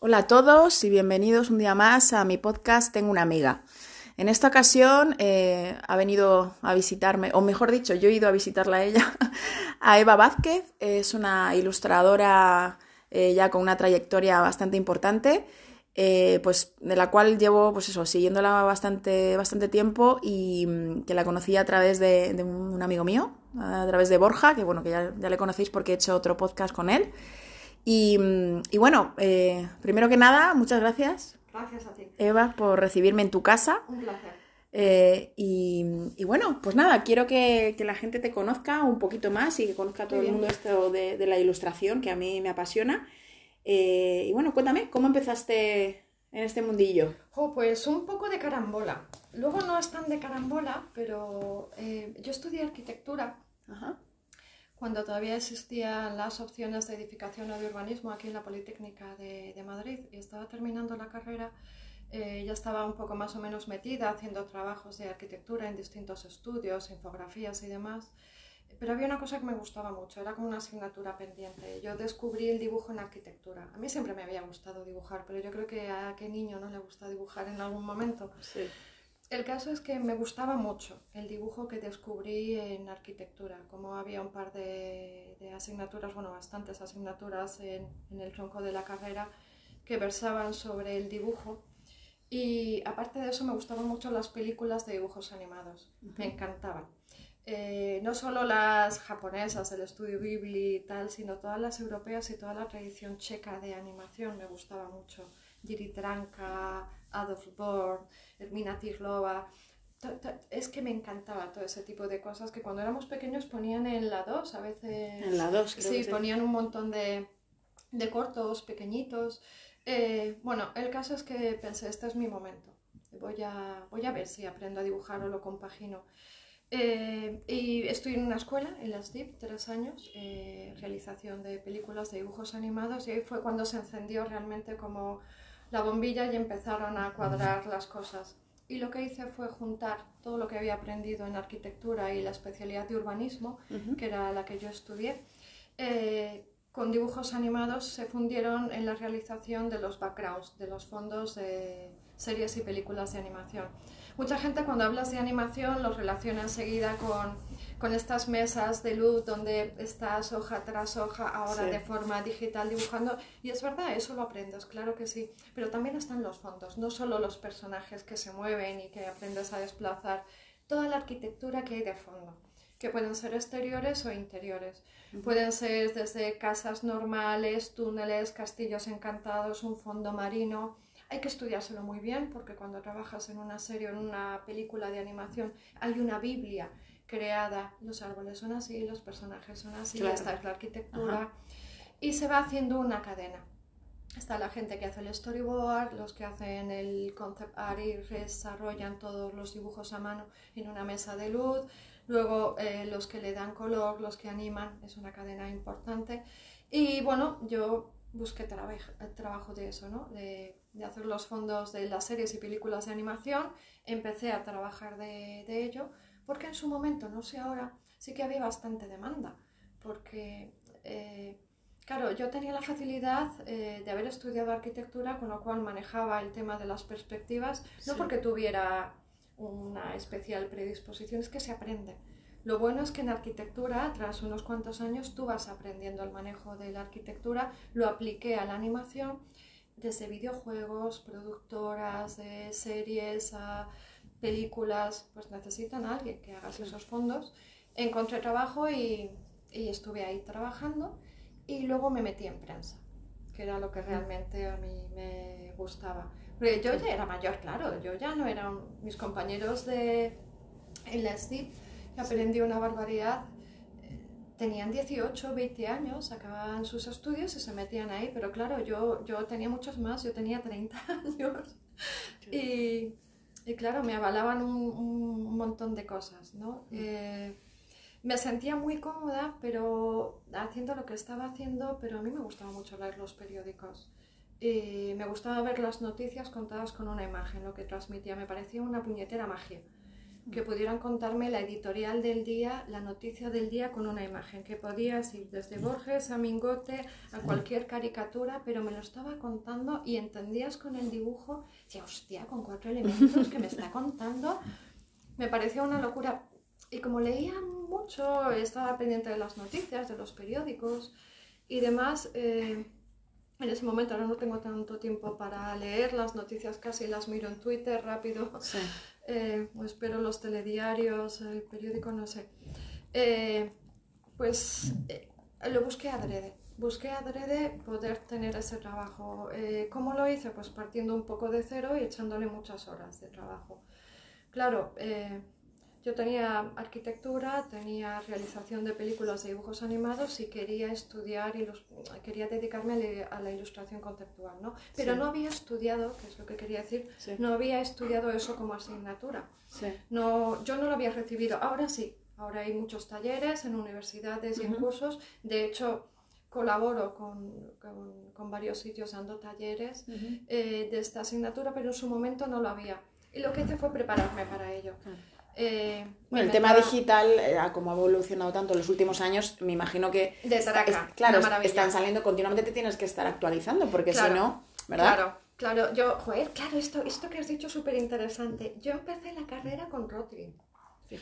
Hola a todos y bienvenidos un día más a mi podcast Tengo una amiga. En esta ocasión eh, ha venido a visitarme, o mejor dicho, yo he ido a visitarla a ella, a Eva Vázquez. Es una ilustradora eh, ya con una trayectoria bastante importante, eh, pues de la cual llevo, pues eso, siguiéndola bastante, bastante tiempo y mm, que la conocí a través de, de, un amigo mío, a través de Borja, que bueno, que ya, ya le conocéis porque he hecho otro podcast con él. Y, y bueno, eh, primero que nada, muchas gracias. Gracias a ti. Eva, por recibirme en tu casa. Un placer. Eh, y, y, bueno, pues nada, quiero que, que, la gente te conozca un poquito más y que conozca todo el mundo esto de, de, la ilustración, que a mí me apasiona. Eh, y bueno, cuéntame, ¿cómo empezaste en este mundillo? Oh, pues un poco de carambola. Luego no es tan de carambola, pero eh, yo estudié arquitectura. Ajá cuando todavía existían las opciones de edificación o de urbanismo aquí en la Politécnica de, de Madrid y estaba terminando la carrera, eh, ya estaba un poco más o menos metida haciendo trabajos de arquitectura en distintos estudios, infografías y demás. Pero había una cosa que me gustaba mucho, era como una asignatura pendiente. Yo descubrí el dibujo en arquitectura. A mí siempre me había gustado dibujar, pero yo creo que a qué niño no le gusta dibujar en algún momento. Sí. El caso es que me gustaba mucho el dibujo que descubrí en arquitectura, como había un par de, de asignaturas, bueno, bastantes asignaturas en, en, el tronco de la carrera que versaban sobre el dibujo. Y aparte de eso me gustaban mucho las películas de dibujos animados, uh -huh. me encantaban. Eh, no solo las japonesas, el estudio Ghibli y tal, sino todas las europeas y toda la tradición checa de animación me gustaba mucho. Jiri Tranka, Adolf Born, Hermina Tirlova. Es que me encantaba todo ese tipo de cosas que cuando éramos pequeños ponían en la 2 a veces. En la 2, sí, sí, ponían un montón de, de cortos pequeñitos. Eh, bueno, el caso es que pensé, este es mi momento. Voy a, voy a ver si aprendo a dibujar o lo compagino. Eh, y estoy en una escuela, en las DIP, tres años, eh, realización de películas de dibujos animados y ahí fue cuando se encendió realmente como la bombilla y empezaron a cuadrar las cosas. Y lo que hice fue juntar todo lo que había aprendido en arquitectura y la especialidad de urbanismo, uh -huh. que era la que yo estudié, eh, con dibujos animados se fundieron en la realización de los backgrounds, de los fondos de series y películas de animación. Mucha gente cuando hablas de animación lo relaciona enseguida con, con estas mesas de luz donde estás hoja tras hoja ahora sí. de forma digital dibujando y es verdad, eso lo aprendes, claro que sí, pero también están los fondos, no solo los personajes que se mueven y que aprendes a desplazar, toda la arquitectura que hay de fondo que pueden ser exteriores o interiores. Uh -huh. Pueden ser desde casas normales, túneles, castillos encantados, un fondo marino, hay que estudiárselo muy bien porque cuando trabajas en una serie o en una película de animación hay una Biblia creada, los árboles son así, los personajes son así, claro. esta es la arquitectura Ajá. y se va haciendo una cadena. Está la gente que hace el storyboard, los que hacen el concept art y desarrollan todos los dibujos a mano en una mesa de luz, luego eh, los que le dan color, los que animan, es una cadena importante. Y bueno, yo busqué traba trabajo de eso, ¿no? De, de, hacer los fondos de las series y películas de animación. Empecé a trabajar de, de, ello, porque en su momento, no sé ahora, sí que había bastante demanda, porque, eh, claro, yo tenía la facilidad eh, de haber estudiado arquitectura, con lo cual manejaba el tema de las perspectivas, sí. no porque tuviera una especial predisposición, es que se aprende. Lo bueno es que en arquitectura, tras unos cuantos años, tú vas aprendiendo el manejo de la arquitectura, lo apliqué a la animación, desde videojuegos, productoras, de series, a películas, pues necesitan a alguien que haga esos fondos. Encontré trabajo y, y estuve ahí trabajando y luego me metí en prensa, que era lo que realmente a mí me gustaba. Pero yo ya era mayor, claro, yo ya no era un, mis compañeros de en la STIP, que aprendí una barbaridad, tenían 18, 20 años, acababan sus estudios y se metían ahí, pero claro, yo, yo tenía muchos más, yo tenía 30 años. Y, y claro, me avalaban un, un, montón de cosas, ¿no? Eh, me sentía muy cómoda, pero haciendo lo que estaba haciendo, pero a mí me gustaba mucho leer los periódicos. Y me gustaba ver las noticias contadas con una imagen, lo que transmitía, me parecía una puñetera magia que pudieran contarme la editorial del día, la noticia del día con una imagen, que podías ir desde Borges a Mingote, a cualquier caricatura, pero me lo estaba contando y entendías con el dibujo, decía, hostia, con cuatro elementos que me está contando, me parecía una locura. Y como leía mucho, estaba pendiente de las noticias, de los periódicos y demás, eh, en ese momento ahora no tengo tanto tiempo para leer las noticias, casi las miro en Twitter rápido. Sí. Eh, o espero los telediarios, el periódico, no sé. Eh, pues eh, lo busqué adrede. Busqué adrede poder tener ese trabajo. ¿Cómo lo hice? Pues partiendo un poco de cero y echándole muchas horas de trabajo. Claro, yo tenía arquitectura, tenía realización de películas de dibujos animados y quería estudiar quería dedicarme a la ilustración conceptual, ¿no? Pero no había estudiado, que es lo que quería decir, no había estudiado eso como asignatura. No, yo no lo había recibido. Ahora sí, ahora hay muchos talleres en universidades y en cursos. De hecho, colaboro con, con, varios sitios dando talleres eh, de esta asignatura, pero en su momento no lo había. Y lo que hice fue prepararme para ello. Eh, bueno, el tema digital, eh, como ha evolucionado tanto en los últimos años, me imagino que de claro, están saliendo continuamente, te tienes que estar actualizando, porque si no, ¿verdad? Claro, claro, yo, joder, claro, esto, esto que has dicho es súper interesante. Yo empecé la carrera con Rotring.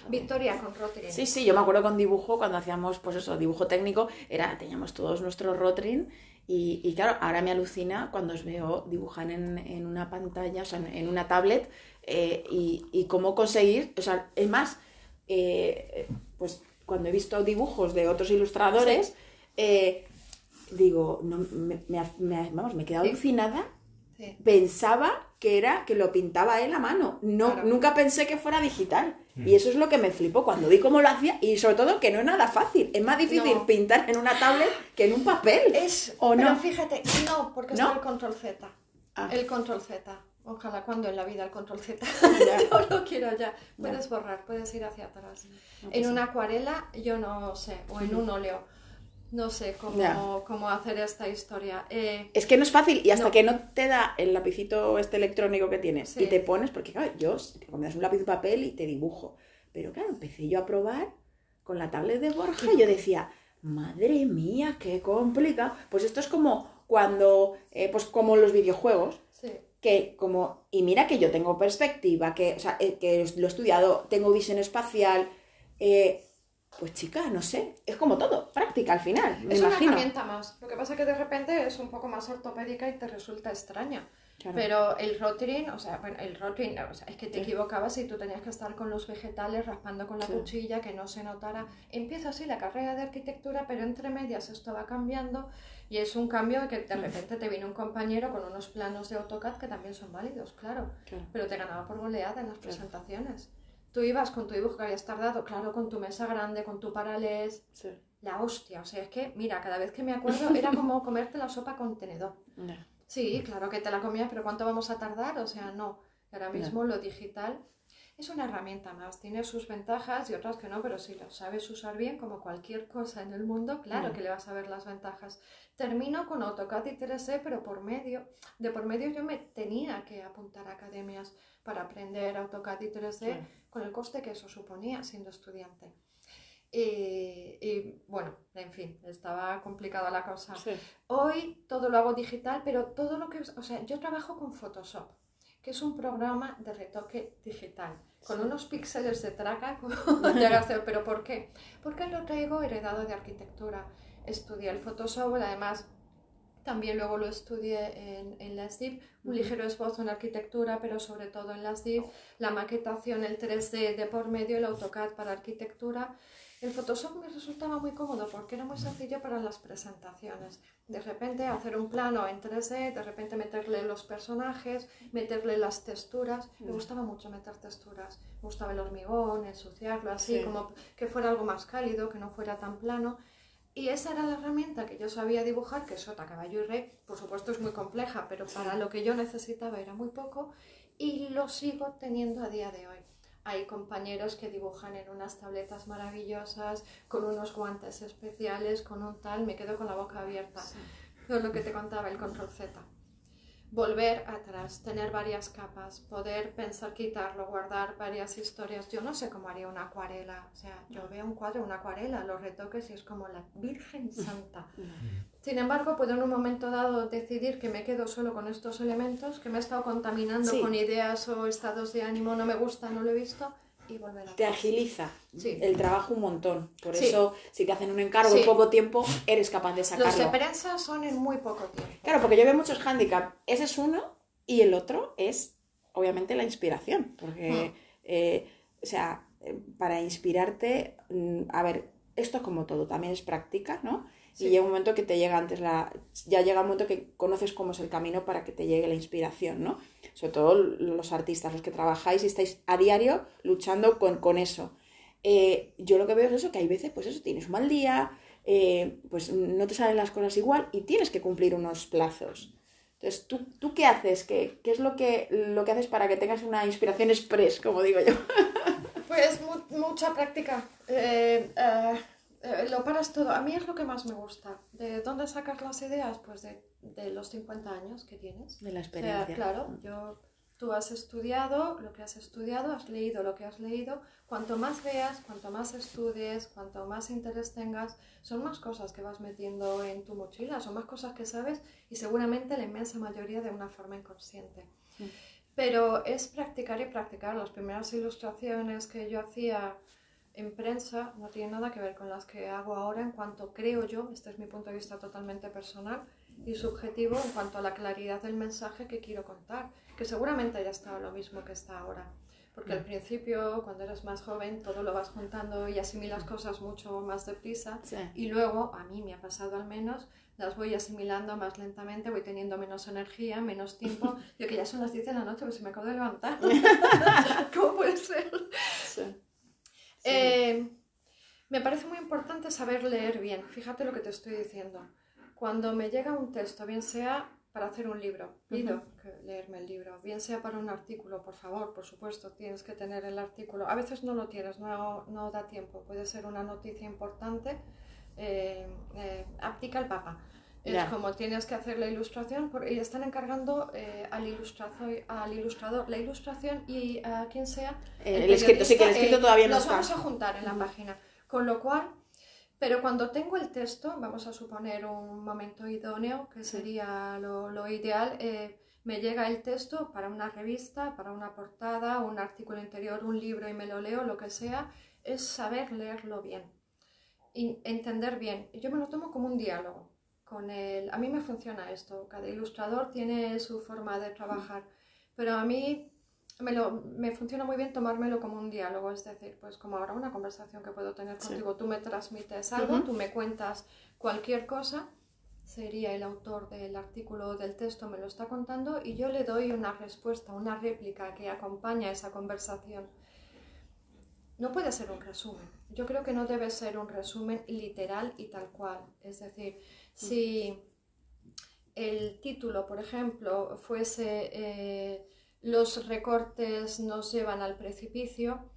Victoria con Rotring. Sí, sí, yo me acuerdo con dibujo, cuando hacíamos, pues eso, dibujo técnico, era, teníamos todos nuestros Rotring y, y, claro, ahora me alucina cuando os veo dibujar en, en una pantalla, o sea, en una tablet, eh, y, cómo conseguir, o sea, es más, eh, pues cuando he visto dibujos de otros ilustradores, eh, digo, no, me, vamos, me he quedado alucinada. Pensaba que era que lo pintaba él a mano. No, Nunca pensé que fuera digital. Mm. Y eso es lo que me flipó cuando vi cómo lo hacía. Y sobre todo que no es nada fácil. Es más difícil pintar en una tablet que en un papel. Es, ¿O pero no? fíjate, no, porque ¿No? está el control Z. Ah. El control Z. Ojalá cuando en la vida el control Z. yo lo quiero ya. Puedes borrar, puedes ir hacia atrás. en una acuarela yo no sé, o en un óleo. No sé cómo, cómo hacer esta historia. Eh, es que no es fácil y hasta que no te da el lapicito este electrónico que tienes y te pones, porque claro, yo me das un lápiz de papel y te dibujo. Pero claro, empecé yo a probar con la tablet de Borja y yo decía, madre mía, qué complicado. Pues esto es como cuando, eh, pues como los videojuegos. Sí que como, y mira que yo tengo perspectiva, que, o sea, eh, que lo he estudiado, tengo visión espacial, eh, pues chica, no sé, es como todo, práctica al final. es una herramienta más. Lo que pasa es que de repente es un poco más ortopédica y te resulta extraña. Pero el rotring, o sea, el rotring, o sea, es que te equivocabas y tú tenías que estar con los vegetales raspando con la cuchilla, que no se notara. Empieza así la carrera de arquitectura, pero entre medias esto va cambiando y es un cambio que de repente te viene un compañero con unos planos de AutoCAD que también son válidos, claro, pero te ganaba por goleada en las presentaciones. Tú ibas con tu dibujo que habías tardado, claro, con tu mesa grande, con tu paralés. La hostia, o sea, es que, mira, cada vez que me acuerdo era como comerte la sopa con tenedor. Sí, claro que te la comías, pero ¿cuánto vamos a tardar? O sea, no. Ahora mismo lo digital es una herramienta más, tiene sus ventajas y otras que no, pero si lo sabes usar bien, como cualquier cosa en el mundo, claro que le vas a ver las ventajas. Termino con AutoCAD y 3D, pero por medio, de por medio yo me tenía que apuntar a academias para aprender AutoCAD y 3D con el coste que eso suponía siendo estudiante. Y, bueno, en fin, estaba complicada la cosa. Hoy todo lo hago digital, pero todo lo que... O sea, yo trabajo con Photoshop, que es un programa de retoque digital, con unos píxeles de traca, pero ¿por qué? Porque lo traigo heredado de arquitectura. Estudié el Photoshop, además también luego lo estudié en, en la SDIP, un ligero esbozo en arquitectura, pero sobre todo en la SDIP, la maquetación, el 3D de por medio, el AutoCAD para arquitectura. El Photoshop me resultaba muy cómodo porque era muy sencillo para las presentaciones. De repente hacer un plano en 3D, de repente meterle los personajes, meterle las texturas. Me gustaba mucho meter texturas. Me gustaba el hormigón, ensuciarlo así, como que fuera algo más cálido, que no fuera tan plano. Y esa era la herramienta que yo sabía dibujar, que sota, caballo y rey, por supuesto es muy compleja, pero para lo que yo necesitaba era muy poco y lo sigo teniendo a día de hoy. Hay compañeros que dibujan en unas tabletas maravillosas, con unos guantes especiales, con un tal, me quedo con la boca abierta. Sí. lo que te contaba, el control Z. volver atrás, tener varias capas, poder pensar quitarlo, guardar varias historias. Yo no sé cómo haría una acuarela, o sea, yo veo un cuadro, una acuarela, los retoques y es como la Virgen Santa. Sin embargo, puedo en un momento dado decidir que me quedo solo con estos elementos, que me he estado contaminando Sí. con ideas o estados de ánimo, no me gusta, no lo he visto, y volver a Te agiliza Sí. el trabajo un montón. Por Sí. eso, si te hacen un encargo en poco tiempo, eres capaz de Los sacarlo. de prensa son en muy poco tiempo. Claro, porque yo veo muchos handicaps. Ese es uno y el otro es, obviamente, la inspiración. Porque, eh, o sea, eh, para inspirarte, mm, a ver, esto como todo, también es práctica, ¿no? Sí. Y llega un momento que te llega antes la... Ya llega un momento que conoces cómo es el camino para que te llegue la inspiración, ¿no? Sobre todo los artistas, los que trabajáis y estáis a diario luchando con, con eso. Eh, yo lo que veo es eso, que hay veces, pues eso, tienes un mal día, eh, pues no te salen las cosas igual y tienes que cumplir unos plazos. Entonces, ¿tú, tú qué haces? ¿Qué, qué es lo que, lo que haces para que tengas una inspiración express, como digo yo? Pues mu- mucha práctica. Eh, eh, eh, lo paras todo. A mí es lo que más me gusta. ¿De dónde sacas las ideas? Pues de, de los 50 años que tienes. De la O sea, experiencia. claro, yo, tú has estudiado lo que has estudiado, has leído lo que has leído. Cuanto más veas, cuanto más estudies, cuanto más interés tengas, son más cosas que vas metiendo en tu mochila, son más cosas que sabes y seguramente la inmensa mayoría de una forma inconsciente. Sí. Pero es practicar y practicar. Las primeras ilustraciones que yo hacía en prensa no tienen nada que ver con las que hago ahora en cuanto creo yo, este es mi punto de vista totalmente personal y subjetivo en cuanto a la claridad del mensaje que quiero contar, que seguramente ya estaba lo mismo que está ahora. Porque al principio, cuando eres más joven, todo lo vas juntando y asimilas cosas mucho más deprisa. Sí. Y luego, a mí me ha pasado al menos, las voy asimilando más lentamente, voy teniendo menos energía, menos tiempo. Yo que ya son las 10 de la noche, pues se me acabo de levantar. ¿Cómo puede ser? Sí. Eh, me parece muy importante saber leer bien. Fíjate lo que te estoy diciendo. Cuando me llega un texto, bien sea para hacer un libro, pido que leerme el libro, bien sea para un artículo, por favor, por supuesto, tienes que tener el artículo. A veces no lo tienes, no, no da tiempo. Puede ser una noticia importante. Eh, eh, abdica el Papa. Es Ya. como tienes que hacer la ilustración por- y están encargando eh, al, ilustrazo- al ilustrador la ilustración y a quien sea Eh, el escrito, sí, que el escrito eh, todavía no los está. vamos a juntar en la página. Con lo cual, pero cuando tengo el texto, vamos a suponer un momento idóneo, que sería lo, lo ideal, eh, me llega el texto para una revista, para una portada, un artículo interior, un libro y me lo leo, lo que sea, es saber leerlo bien, y entender bien. Yo me lo tomo como un diálogo. Con el... A mí me funciona esto, cada ilustrador tiene su forma de trabajar, pero a mí me, lo, me funciona muy bien tomármelo como un diálogo, es decir, pues como ahora una conversación que puedo tener Sí. contigo, tú me transmites algo, tú me cuentas cualquier cosa, sería el autor del artículo o del texto me lo está contando y yo le doy una respuesta, una réplica que acompaña esa conversación. No puede ser un resumen. Yo creo que no debe ser un resumen literal y tal cual. Es decir, si el título, por ejemplo, fuese eh, Los recortes nos llevan al precipicio,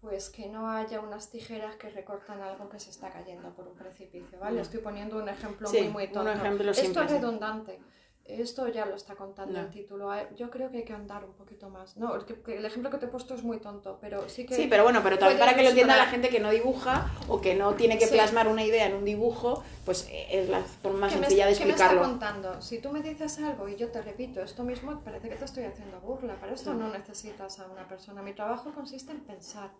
pues que no haya unas tijeras que recortan algo que se está cayendo por un precipicio, ¿vale? No. Estoy poniendo un ejemplo Sí, muy, muy un tonto. ejemplo Esto es sí. Esto ya lo está contando No. el título. Eh, Yo creo que hay que andar un poquito más. No, el, ejemplo que te he puesto es muy tonto, pero sí que... Sí, pero bueno, pero también para que lo entienda la gente que no dibuja o que no tiene que Sí. plasmar una idea en un dibujo, pues eh, es la forma más ¿Qué me, sencilla de qué me está explicarlo. contando? Si tú me dices algo y yo te repito esto mismo, parece que te estoy haciendo burla. Para esto no necesitas a una persona. Mi trabajo consiste en pensar.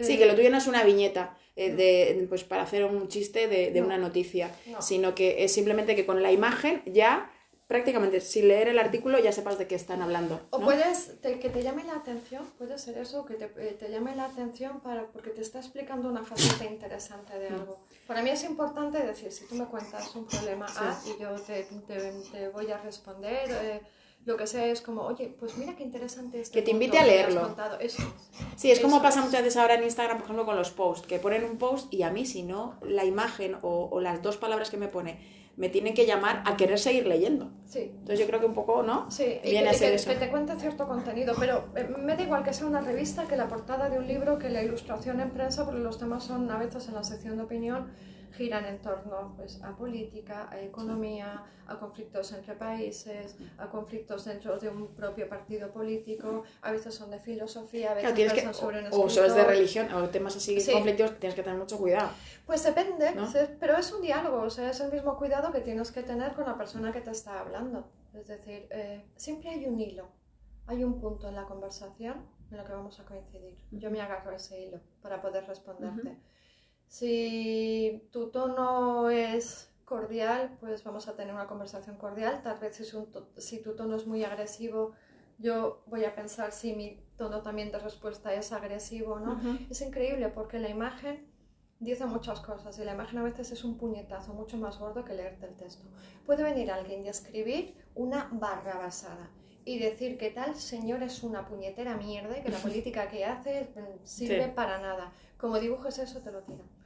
Sí, Eh, que lo tuyo no es una viñeta eh, de, pues para hacer un chiste de, de No. una noticia, No. sino que es simplemente que con la imagen ya prácticamente sin leer el artículo ya sepas de qué están hablando. O ¿no? puedes, te- que te llame la atención, puede ser eso, que te, eh, te llame la atención para, porque te está explicando una faceta interesante de algo. Para mí es importante decir, si tú me cuentas un problema A y yo te, te- voy a responder, eh, lo que sea es como, oye, pues mira qué interesante este Que te invite a leerlo. contado". Eso es. Sí, es como Eso pasa es. muchas veces ahora en Instagram, por ejemplo, con los posts, que ponen un post y a mí si no la imagen o, o las dos palabras que me pone me tienen que llamar a querer seguir leyendo. Sí, Entonces yo creo que un poco, ¿no? Sí, y Viene que, a ser que- eso. que te cuente cierto contenido, pero eh, me da igual que sea una revista, que la portada de un libro, que la ilustración en prensa, porque los temas son a veces en la sección de opinión giran en torno pues, a política, a economía, a conflictos entre países, a conflictos dentro de un propio partido político, a veces son de filosofía, a veces son sobre un O son de religión, o temas así, conflictos, tienes que tener mucho cuidado. Pues depende, pero es un diálogo, o sea, es el mismo cuidado que tienes que tener con la persona que te está hablando. Es decir, eh, siempre hay un hilo, hay un punto en la conversación en lo que vamos a coincidir. Yo me agarro a ese hilo para poder responderte. Si tu tono es cordial, pues vamos a tener una conversación cordial. Tal vez si, si tu tono es muy agresivo, yo voy a pensar si mi tono también de respuesta es agresivo, ¿no? Es increíble porque la imagen dice muchas cosas y la imagen a veces es un puñetazo mucho más gordo que leerte el texto. Puede venir alguien y escribir una barra basada y decir que tal señor es una puñetera mierda y que la política que hace mm, sirve para nada. Como dibujes eso, te lo tiran.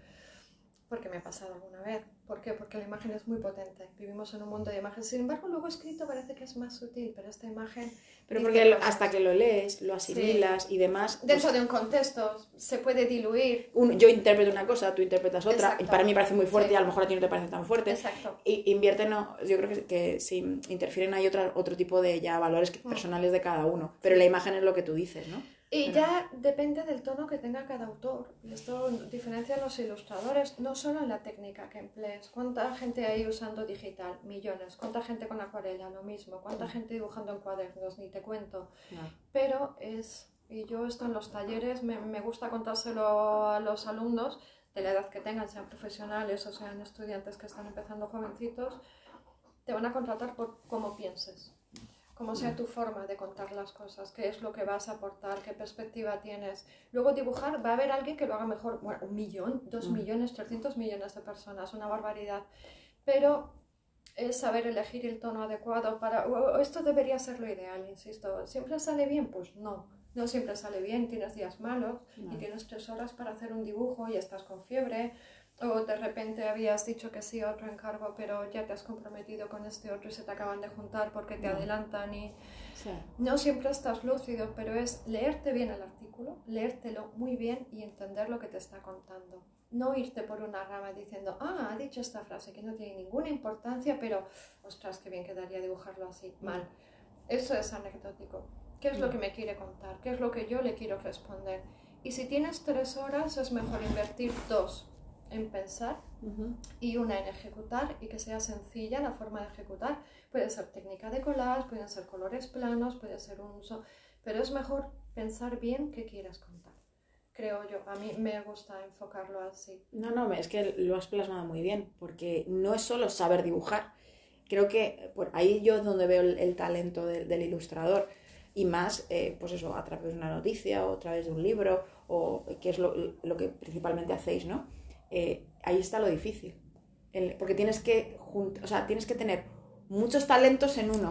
Porque me ha pasado alguna vez. ¿Por qué? Porque la imagen es muy potente. Vivimos en un mundo de imágenes. Sin embargo, luego escrito parece que es más sutil, pero esta imagen... Pero porque hasta que lo lees, lo asimilas y demás... Pues Dentro de un contexto se puede diluir. yo interpreto una cosa, tú interpretas otra, y para mí parece muy fuerte y a lo mejor a ti no te parece tan fuerte. Exacto. Y invierte, no, yo creo que, que si interfieren hay otro, otro tipo de ya valores mm. personales de cada uno. Pero la imagen es lo que tú dices, ¿no? Y ya depende del tono que tenga cada autor. Y esto diferencia a los ilustradores, no solo en la técnica que emplees. ¿Cuánta gente hay usando digital? Millones. ¿Cuánta gente con acuarela? Lo mismo. ¿Cuánta gente dibujando en cuadernos? Ni te cuento. Pero es, y yo esto en los talleres me, me gusta contárselo a los alumnos de la edad que tengan, sean profesionales o sean estudiantes que están empezando jovencitos, te van a contratar por cómo pienses como sea tu forma de contar las cosas, qué es lo que vas a aportar, qué perspectiva tienes. Luego dibujar, va a haber alguien que lo haga mejor, bueno, un millón, dos mm. millones, trescientos millones de personas, una barbaridad. Pero es saber elegir el tono adecuado para... esto debería ser lo ideal, insisto. ¿Siempre sale bien? Pues no. No siempre sale bien, tienes días malos y tienes tres horas para hacer un dibujo y estás con fiebre o de repente habías dicho que sí a otro encargo, pero ya te has comprometido con este otro y se te acaban de juntar porque te adelantan y no siempre estás lúcido, pero es leerte bien el artículo, leértelo muy bien y entender lo que te está contando. No irte por una rama diciendo, ah, ha dicho esta frase que no tiene ninguna importancia, pero ostras, qué bien quedaría dibujarlo así, mal. Eso es anecdótico. ¿Qué es lo que me quiere contar? ¿Qué es lo que yo le quiero responder? Y si tienes tres horas, es mejor invertir dos en pensar y una en ejecutar y que sea sencilla la forma de ejecutar. Puede ser técnica de collage, pueden ser colores planos, puede ser un uso, pero es mejor pensar bien qué quieras contar. Creo yo, a mí me gusta enfocarlo así. No, no, es que lo has plasmado muy bien, porque no es solo saber dibujar. Creo que por ahí yo es donde veo el, talento del, ilustrador y más, eh, pues eso, a través de una noticia o a través de un libro, o que es lo, lo que principalmente hacéis, ¿no? Eh, ahí está lo difícil. porque tienes que, o sea, tienes que tener muchos talentos en uno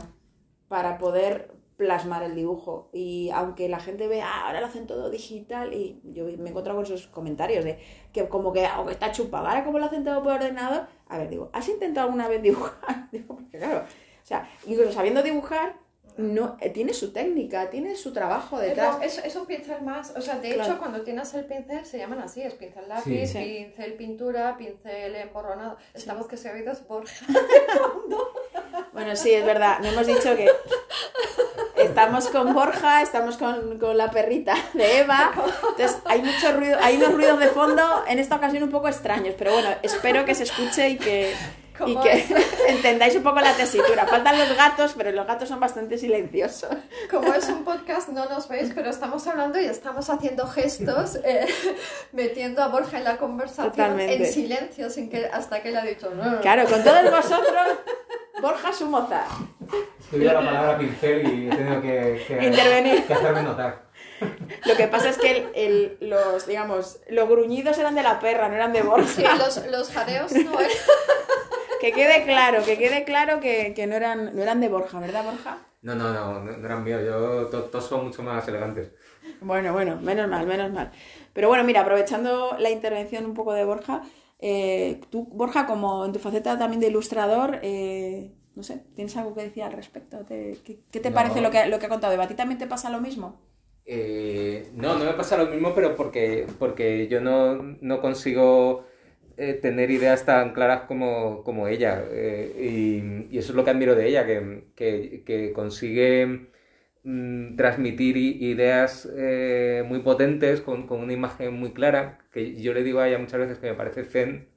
para poder plasmar el dibujo. Y aunque la gente vea, ah, ahora lo hacen todo digital, y yo me he encontrado con esos comentarios de que como que, aunque está chupado, ahora como lo hacen todo por ordenador, a ver, digo, ¿has intentado alguna vez dibujar? digo, porque claro, o sea, incluso sabiendo dibujar, no eh, tiene su técnica, tiene su trabajo detrás. Es, es, un pincel más, o sea, de hecho cuando tienes el pincel se llaman así, es pincel lápiz, pincel pintura, pincel emborronado. Esta voz que se ha oído es Borja. bueno, sí, es verdad, no hemos dicho que estamos con Borja, estamos con, con, la perrita de Eva, entonces hay mucho ruido, hay unos ruidos de fondo en esta ocasión un poco extraños, pero bueno, espero que se escuche y que y que entendáis un poco la tesitura. Faltan los gatos, pero los gatos son bastante silenciosos. Como es un podcast, no nos veis, pero estamos hablando y estamos haciendo gestos, eh, metiendo a Borja en la conversación en silencio, sin que, hasta que él ha dicho no. Claro, con todos vosotros, Borja su moza. Tuviera la palabra pincel y he tenido que, que, Intervenir. que hacerme notar. Lo que pasa es que el, los, digamos, los gruñidos eran de la perra, no eran de Borja. Sí, los, los jadeos no eran. Que quede claro, que quede claro que, no, eran, no eran de Borja, ¿verdad, Borja? No, no, no, no eran míos. Yo, todos son mucho más elegantes. Bueno, bueno, menos mal, menos mal. Pero bueno, mira, aprovechando la intervención un poco de Borja, eh, tú, Borja, como en tu faceta también de ilustrador, eh, no sé, ¿tienes algo que decir al respecto? ¿Qué, te parece lo que, lo que ha contado? ¿A ti también te pasa lo mismo? Eh, no, no me pasa lo mismo, pero porque, porque yo no, no consigo eh, tener ideas tan claras como, como ella. eh, y, y eso es lo que admiro de ella, que, que- que consigue mm, transmitir ideas eh, muy potentes con, con una imagen muy clara, que yo le digo a ella muchas veces que me parece zen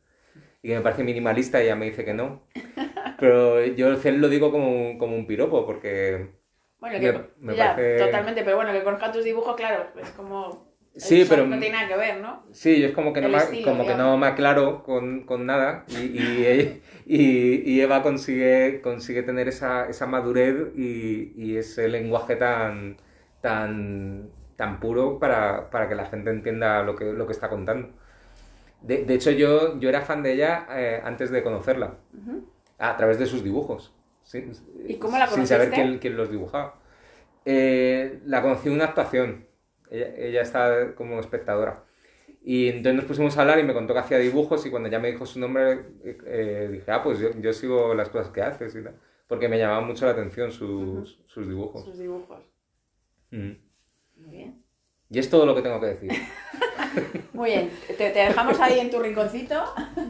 y que me parece minimalista y ella me dice que no. Pero yo el zen lo digo como como un piropo, porque Bueno, Me- que, me ya, parece- totalmente, pero bueno, que conozca tus dibujos, claro, es como... Sí, pero- No tiene nada que ver, ¿no? Sí, yo es como que no, El me, estilo, como que no me aclaro con, con nada y, y, y- y Eva consigue, consigue tener esa, esa madurez y, y ese lenguaje tan, tan, tan puro para, para que la gente entienda lo que, lo que está contando. De, de hecho, yo, yo era fan de ella eh, antes de conocerla, Ujú. a través de sus dibujos, sin, ¿Y cómo la sin saber conociste? quién, quién los dibujaba. Eh, la conocí en una actuación, ella, ella estaba como espectadora. Y entonces nos pusimos a hablar y me contó que hacía dibujos y cuando ya me dijo su nombre eh, eh, dije, ah, pues yo, yo sigo las cosas que haces y tal. Porque me llamaban mucho la atención sus, sus dibujos. Sus dibujos. Mm. Muy bien. Y es todo lo que tengo que decir. Muy bien, te, te dejamos ahí en tu rinconcito.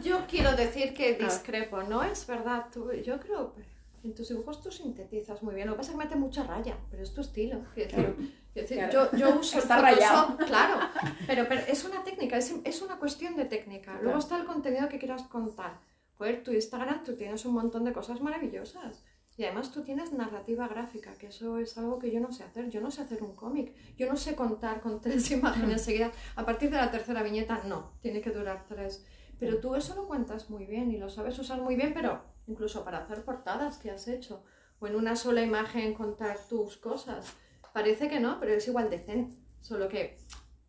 Yo quiero decir que discrepo, no es verdad. Tú- yo creo que en tus dibujos tú sintetizas muy bien. Lo que pasa es que mete mucha raya, pero es tu estilo. Decir, decir, Claro. yo, yo uso Está rayado. claro, pero, pero es una técnica, es, es una cuestión de técnica. Luego Claro. está el contenido que quieras contar. Joder, tu Instagram, tú tienes un montón de cosas maravillosas. Y además tú tienes narrativa gráfica, que eso es algo que yo no sé hacer. Yo no sé hacer un cómic. Yo no sé contar con tres imágenes seguidas. A partir de la tercera viñeta, no. Tiene que durar tres. Pero tú eso lo cuentas muy bien y lo sabes usar muy bien, pero incluso para hacer portadas que has hecho. O en una sola imagen contar tus cosas. Parece que no, pero es igual de zen. Solo que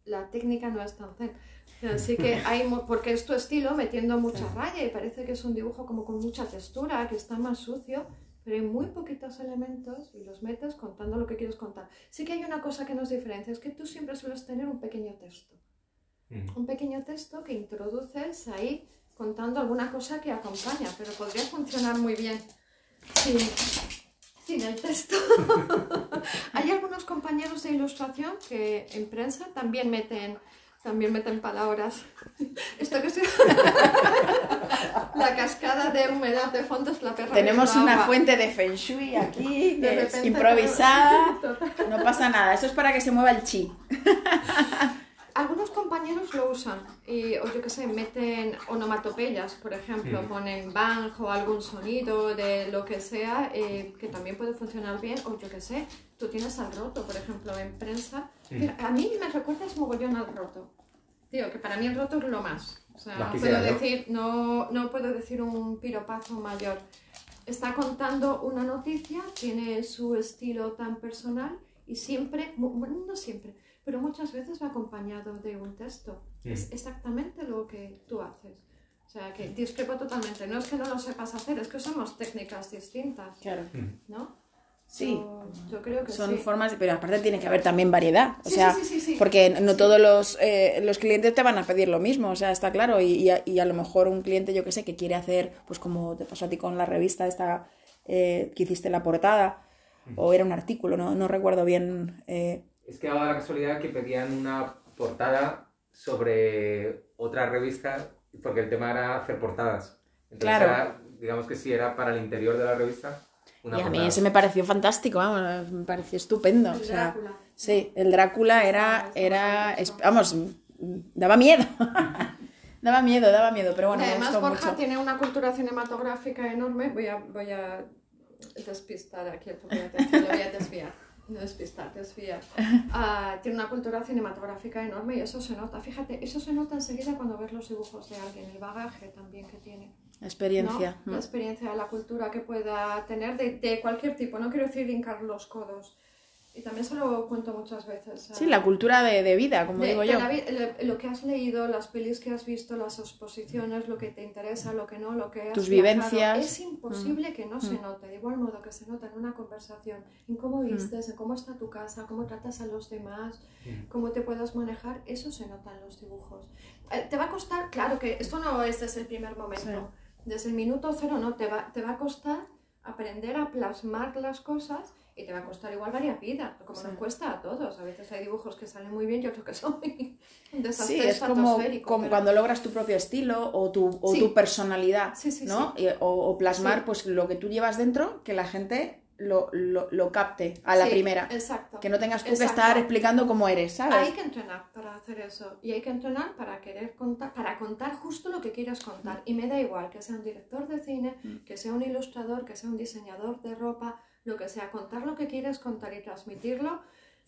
la técnica no es tan zen. Así que hay, porque es tu estilo metiendo mucha raya y parece que es un dibujo como con mucha textura, que está más sucio, pero hay muy poquitos elementos y los metes contando lo que quieres contar. Sí que hay una cosa que nos diferencia, es que tú siempre sueles tener un pequeño texto. Un pequeño texto que introduces ahí contando alguna cosa que acompaña, pero podría funcionar muy bien sin, sin el texto. hay algunos compañeros de ilustración que en prensa también meten también meten palabras. Esto que estoy... la cascada de humedad de fondo es la perra. Tenemos una agua. fuente de Feng Shui aquí, que es improvisada. No pasa nada, eso es para que se mueva el chi. Algunos compañeros lo usan, y, o yo qué sé, meten onomatopeyas, por ejemplo, Mm. ponen bang o algún sonido de lo que sea, eh, que también puede funcionar bien, o yo qué sé, tú tienes al roto, por ejemplo, en prensa. Mm. A mí me recuerdas mogollón al roto. Tío, que para mí el roto es lo más. O sea, no puedo, decir, no, no puedo decir un piropazo mayor. Está contando una noticia, tiene su estilo tan personal y siempre, bueno, no siempre, pero muchas veces va acompañado de un texto. Mm. Es exactamente lo que tú haces. O sea, que discrepo totalmente. No es que no lo sepas hacer, es que somos técnicas distintas, Claro. ¿no? Sí. Yo, yo creo que Son sí. formas, pero aparte tiene que haber también variedad. O Sí, sea, sí, sí, sí, sí. porque no todos los, eh, los clientes te van a pedir lo mismo, o sea, está claro. Y, y a, y a lo mejor un cliente, yo que sé, que quiere hacer, pues como te pasó a ti con la revista esta eh, que hiciste la portada, o era un artículo, no, no recuerdo bien. eh, Es que daba la casualidad que pedían una portada sobre otra revista, porque el tema era hacer portadas. Entonces Claro. era, digamos que sí, era para el interior de la revista. Una y a mí ese me pareció fantástico, vamos, me pareció estupendo. El o sea, Drácula. Sí, el Drácula era, era, es- vamos, daba miedo. daba miedo, daba miedo, pero bueno, me además gustó Borja mucho. tiene una cultura cinematográfica enorme. Voy a, voy a despistar aquí el atención, lo voy a desviar. No despistar, desviar. Ah, tiene una cultura cinematográfica enorme y eso se nota. Fíjate, eso se nota enseguida cuando ves los dibujos de alguien, el bagaje también que tiene. ¿no? Experiencia. La experiencia, la cultura que pueda tener de, de cualquier tipo. No quiero decir hincar los codos. Y también se lo cuento muchas veces. a- Sí, la cultura de, de vida, como de- digo yo. la lo, que has leído, las pelis que has visto, las exposiciones, lo que te interesa, lo que no, lo que has Tus viajado, vivencias. Es imposible que no se note, de igual modo que se nota en una conversación, en cómo vistes, en cómo está tu casa, cómo tratas a los demás, cómo te puedas manejar, eso se nota en los dibujos. Eh, te va a costar, claro que esto no es desde el primer momento, desde el minuto cero no, te va, te va a costar aprender a plasmar las cosas y te va a costar igual varias vidas, como nos cuesta a todos. A veces hay dibujos que salen muy bien y otros que son muy un desastre Sí, es como, como cuando logras tu propio estilo o tu, o tu personalidad, ¿no? o, o, plasmar pues lo que tú llevas dentro, que la gente lo, lo, lo capte a la primera. Exacto. Que no tengas tú que estar explicando cómo eres, ¿sabes? Hay que entrenar para hacer eso. Y hay que entrenar para querer contar, para contar justo lo que quieras contar. Y me da igual que sea un director de cine, mm. que sea un ilustrador, que sea un diseñador de ropa, lo que sea. Contar lo que quieres contar y transmitirlo,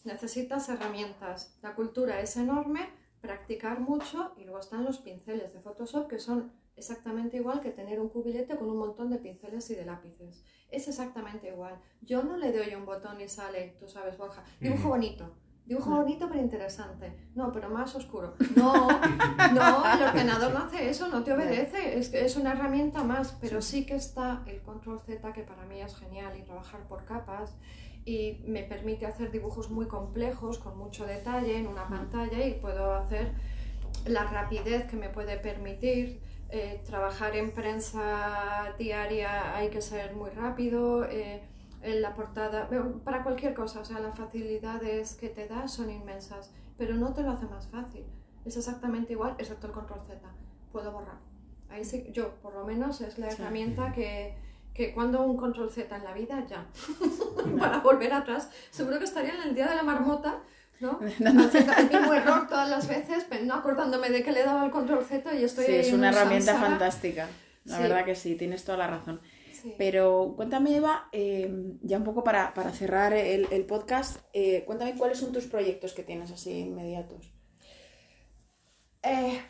necesitas herramientas. La cultura es enorme, practicar mucho y luego están los pinceles de Photoshop que son exactamente igual que tener un cubilete con un montón de pinceles y de lápices. Es exactamente igual. Yo no le doy un botón y sale, tú sabes, Borja, dibujo bonito. Dibujo bonito pero interesante. No, pero más oscuro. No, no, el ordenador no hace eso, no te obedece. Es, es una herramienta más, pero sí que está el control Z, que para mí es genial, y trabajar por capas. Y me permite hacer dibujos muy complejos, con mucho detalle en una pantalla, y puedo hacer la rapidez que me puede permitir eh, trabajar en prensa diaria hay que ser muy rápido, eh, en la portada, para cualquier cosa, o sea, las facilidades que te da son inmensas, pero no te lo hace más fácil. Es exactamente igual, excepto el control Z. Puedo borrar. Ahí sí, yo, por lo menos, es la herramienta que, que cuando un control Z en la vida, ya. para volver atrás, seguro que estaría en el día de la marmota ¿no? Haciendo el mismo error todas las veces, no acordándome de que le he dado el control Z y estoy Sí, es una herramienta fantástica. La verdad que sí, tienes toda la razón. Pero cuéntame, Eva, em, ya un poco para, cerrar el, podcast, eh, cuéntame cuáles son tus proyectos que tienes así inmediatos. Eh,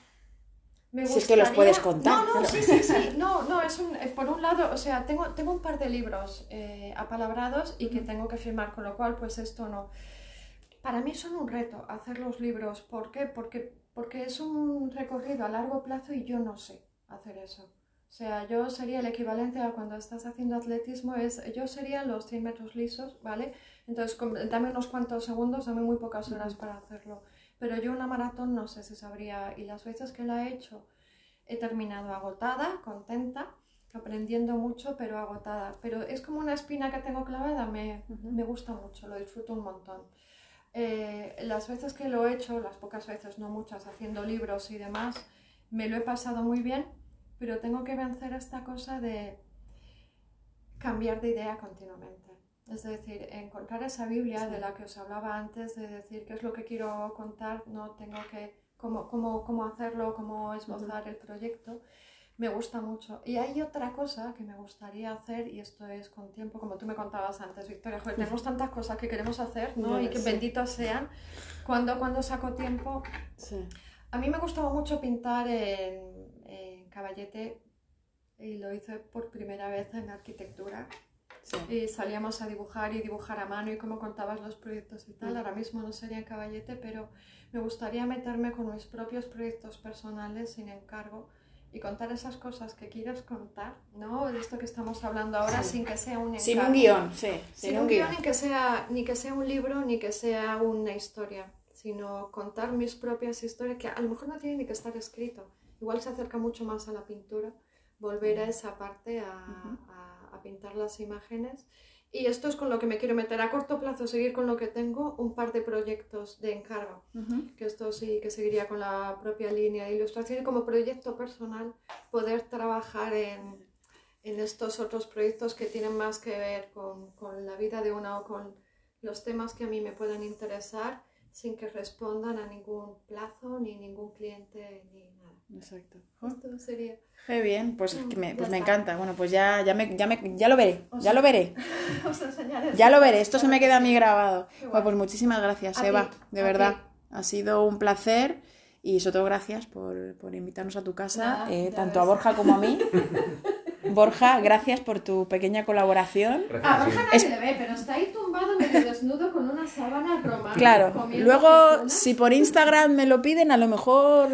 si es que los puedes contar. No, no, sí, sí, sí. No, no, es un, por un lado, o sea, tengo, tengo un par de libros eh, apalabrados y que tengo que firmar, con lo cual, pues esto no para mí son un reto hacer los libros. ¿Por qué? Porque, porque es un recorrido a largo plazo y yo no sé hacer eso. O sea, yo sería el equivalente a cuando estás haciendo atletismo, es, yo sería los 100 metros lisos, ¿vale? Entonces, dame unos cuantos segundos, dame muy pocas horas para hacerlo. Pero yo una maratón no sé si sabría, y las veces que la he hecho, he terminado agotada, contenta, aprendiendo mucho, pero agotada. Pero es como una espina que tengo clavada, me, me gusta mucho, lo disfruto un montón. Eh, las veces que lo he hecho, las pocas veces, no muchas, haciendo libros y demás, me lo he pasado muy bien, pero tengo que vencer esta cosa de cambiar de idea continuamente. Es decir, encontrar esa Biblia de la que os hablaba antes, de decir qué es lo que quiero contar, no tengo que, cómo, cómo, cómo hacerlo, cómo esbozar el proyecto me gusta mucho. Y hay otra cosa que me gustaría hacer, y esto es con tiempo, como tú me contabas antes, Victoria, joder, tenemos tantas cosas que queremos hacer, ¿no? y que benditos sean. Cuando, cuando saco tiempo... Sí. A mí me gustaba mucho pintar en caballete y lo hice por primera vez en arquitectura. Y salíamos a dibujar y dibujar a mano y como contabas los proyectos y tal. Mm. Ahora mismo no sería en caballete, pero me gustaría meterme con mis propios proyectos personales sin encargo y contar esas cosas que quieras contar, ¿no? De esto que estamos hablando ahora sin que sea un Sin un guion, sí. Sin, un, guion, Ni, que sea, ni que sea un libro, ni que sea una historia, sino contar mis propias historias, que a lo mejor no tiene ni que estar escrito. Igual se acerca mucho más a la pintura, volver a esa parte, a, a, a pintar las imágenes. Y esto es con lo que me quiero meter. A corto plazo, seguir con lo que tengo, un par de proyectos de encargo, que esto sí que seguiría con la propia línea de ilustración y como proyecto personal poder trabajar en, en estos otros proyectos que tienen más que ver con, con, la vida de una o con los temas que a mí me puedan interesar sin que respondan a ningún plazo ni ningún cliente ni. Exacto. Esto sería... Qué bien, pues, mm, me, pues me encanta. Bueno, pues ya, ya, me, ya, me, ya lo veré, ya lo veré. Ya lo veré, esto se me queda a mí grabado. Bueno, pues muchísimas gracias, Eva, de verdad. Ha sido un placer y sobre todo gracias por, por invitarnos a tu casa, eh, tanto a Borja como a mí. Borja, gracias por tu pequeña colaboración. A Borja nadie le ve, pero está ahí tumbado medio desnudo con una sábana romana. Claro, luego si por Instagram me lo piden, a lo mejor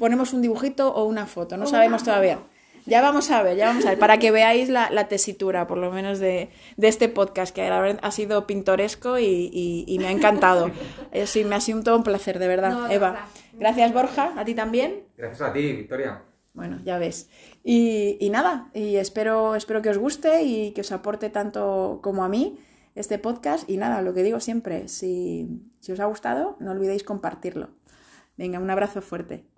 ponemos un dibujito o una foto, no sabemos todavía. Ya vamos a ver, ya vamos a ver, para que veáis la, tesitura, por lo menos, de, este podcast, que ha sido pintoresco y, me ha encantado. Eh, sí, me ha sido un todo un placer, de verdad, Eva. Gracias, Borja, a ti también. Gracias a ti, Victoria. Bueno, ya ves. Y, y, nada, y espero, espero que os guste y que os aporte tanto como a mí este podcast. Y nada, lo que digo siempre, si, si os ha gustado, no olvidéis compartirlo. Venga, un abrazo fuerte.